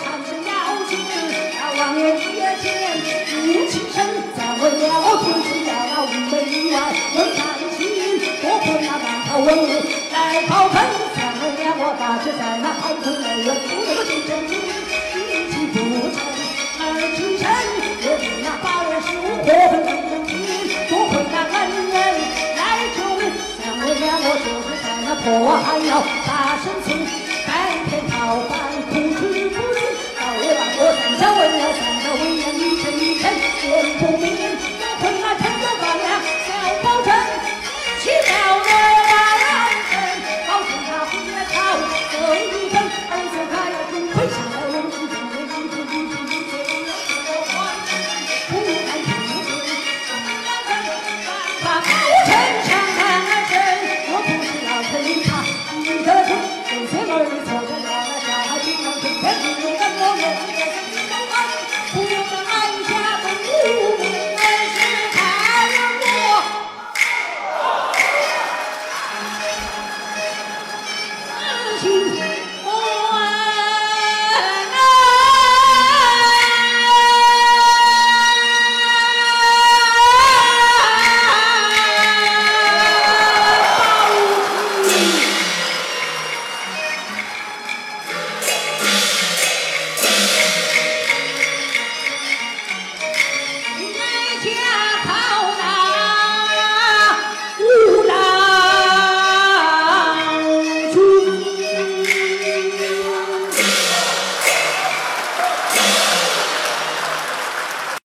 缠着要紧，那王爷接见，怒气声在我腰间，只那五门以外问三清，我困那半朝文武来保分，咱们两大姐在那好中难，我不能进正，一气不成二气沉，我问那八月十五火焚正，多亏那恩人来救，咱们两我就是在那破寒窑。